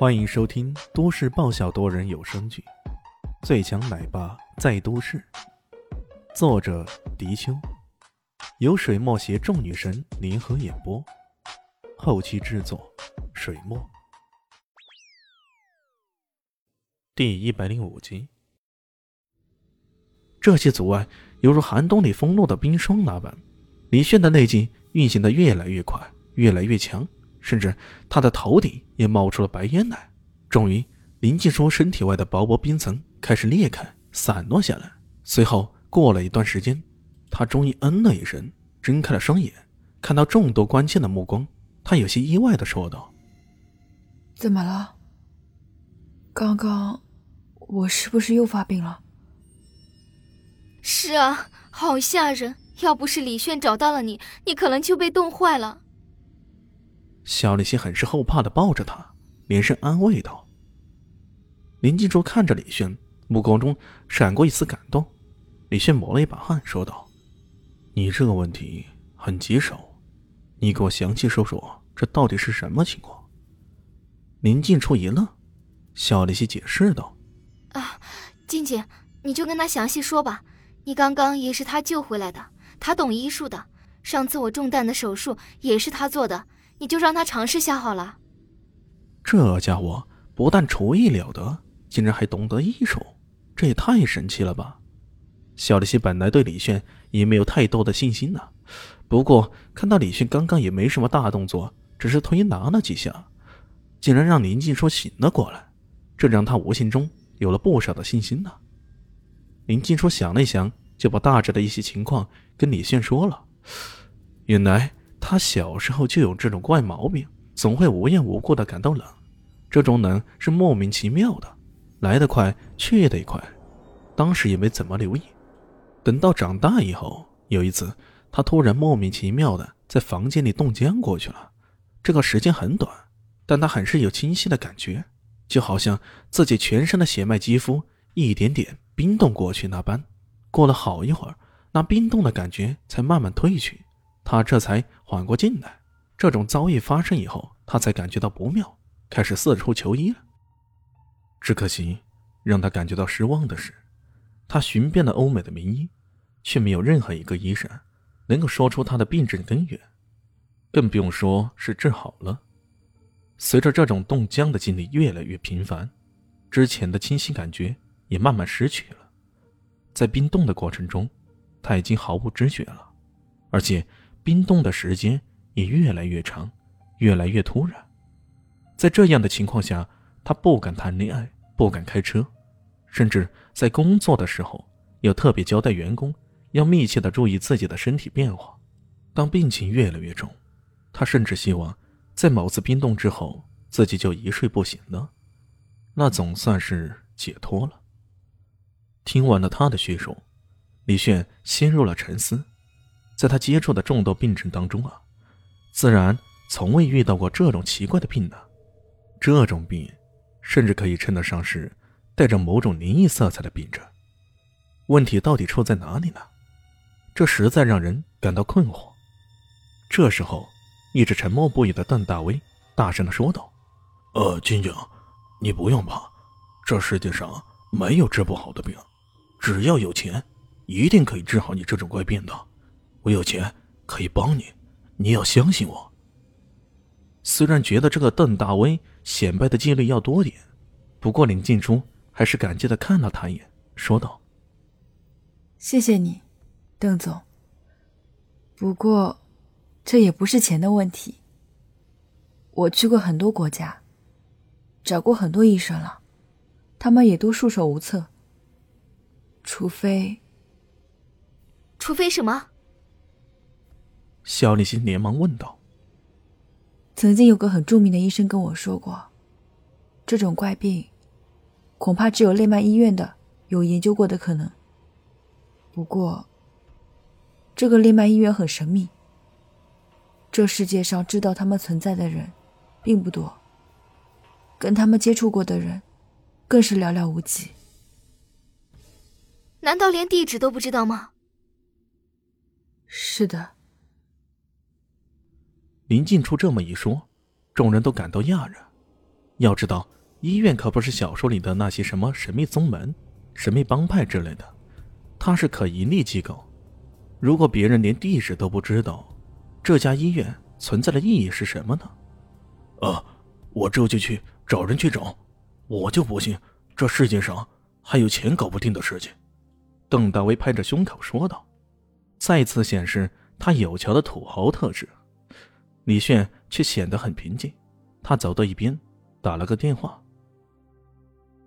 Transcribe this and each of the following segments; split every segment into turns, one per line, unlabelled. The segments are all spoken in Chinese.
欢迎收听都市爆笑多人有声剧《最强奶爸在都市》，作者：迪秋，由水墨携众女神联合演播，后期制作：水墨。第一百零五集，这些阻碍犹如寒冬里封路的冰霜那般，李炫的内劲运行的越来越快，越来越强。甚至他的头顶也冒出了白烟来。终于，林静说身体外的薄薄冰层开始裂开，散落下来。随后，过了一段时间，他终于嗯了一声，睁开了双眼，看到众多关切的目光，他有些意外的说道：“
怎么了？刚刚我是不是又发病了？”“
是啊，好吓人！要不是李炫找到了你，你可能就被冻坏了。”
小李希很是后怕的抱着他，连声安慰道：“林静初看着李轩，目光中闪过一丝感动。”李轩抹了一把汗，说道：“你这个问题很棘手，你给我详细说说，这到底是什么情况？”林静初一愣，小李希解释道：“
啊，静静，你就跟他详细说吧。你刚刚也是他救回来的，他懂医术的。上次我中弹的手术也是他做的。”你就让他尝试下好了。
这家伙不但厨艺了得，竟然还懂得医术，这也太神奇了吧！小李希本来对李炫也没有太多的信心呢，不过看到李炫刚刚也没什么大动作，只是推拿了几下，竟然让林静初醒了过来，这让他无形中有了不少的信心呢。林静初想了想，就把大致的一些情况跟李炫说了，原来。他小时候就有这种怪毛病，总会无缘无故的感到冷。这种冷是莫名其妙的，来得快，去得快。当时也没怎么留意。等到长大以后，有一次，他突然莫名其妙的在房间里冻僵过去了。这个时间很短，但他还是有清晰的感觉，就好像自己全身的血脉肌肤一点点冰冻过去那般。过了好一会儿，那冰冻的感觉才慢慢退去。他这才缓过劲来。这种遭遇发生以后，他才感觉到不妙，开始四处求医了。只可惜，让他感觉到失望的是，他寻遍了欧美的名医，却没有任何一个医生能够说出他的病症根源，更不用说是治好了。随着这种冻僵的经历越来越频繁，之前的清晰感觉也慢慢失去了。在冰冻的过程中，他已经毫无知觉了，而且。冰冻的时间也越来越长，越来越突然。在这样的情况下，他不敢谈恋爱，不敢开车，甚至在工作的时候要特别交代员工要密切的注意自己的身体变化。当病情越来越重，他甚至希望在某次冰冻之后自己就一睡不醒了，那总算是解脱了。听完了他的叙述，李炫陷入了沉思。在他接触的众多病症当中啊，自然从未遇到过这种奇怪的病呢。这种病，甚至可以称得上是带着某种灵异色彩的病症。问题到底出在哪里呢？这实在让人感到困惑。这时候，一直沉默不语的邓大威大声的说道：“
呃，金晶，你不用怕，这世界上没有治不好的病，只要有钱，一定可以治好你这种怪病的。”我有钱可以帮你，你要相信我。
虽然觉得这个邓大威显摆的几率要多点，不过林静初还是感激的看了他一眼，说道：“
谢谢你，邓总。不过，这也不是钱的问题。我去过很多国家，找过很多医生了，他们也都束手无策。除非……
除非什么？”
肖立新连忙问道：“
曾经有个很著名的医生跟我说过，这种怪病，恐怕只有内曼医院的有研究过的可能。不过，这个内曼医院很神秘，这世界上知道他们存在的人并不多，跟他们接触过的人更是寥寥无几。
难道连地址都不知道吗？”“
是的。”
林静初这么一说，众人都感到讶然。要知道，医院可不是小说里的那些什么神秘宗门、神秘帮派之类的，它是可盈利机构。如果别人连地址都不知道，这家医院存在的意义是什么呢？
啊，我这就去找人去找，我就不信这世界上还有钱搞不定的事情。
邓大威拍着胸口说道，再次显示他有钱的土豪特质。李炫却显得很平静，他走到一边，打了个电话。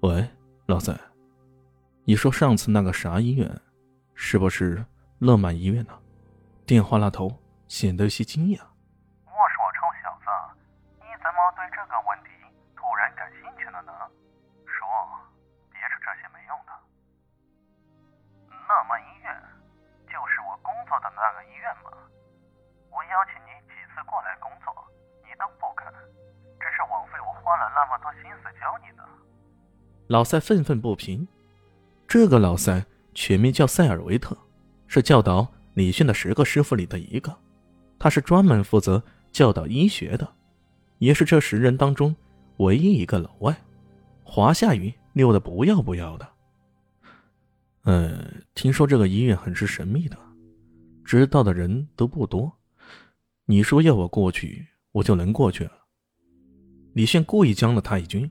喂，老三，你说上次那个啥医院，是不是乐满医院呢？电话那头显得有些惊讶。老塞愤愤不平。这个老塞全名叫塞尔维特，是教导李迅的十个师傅里的一个。他是专门负责教导医学的，也是这十人当中唯一一个老外。华夏语溜得不要不要的。呃，听说这个医院很是神秘的，知道的人都不多。你说要我过去，我就能过去了。李炫故意将了他一军。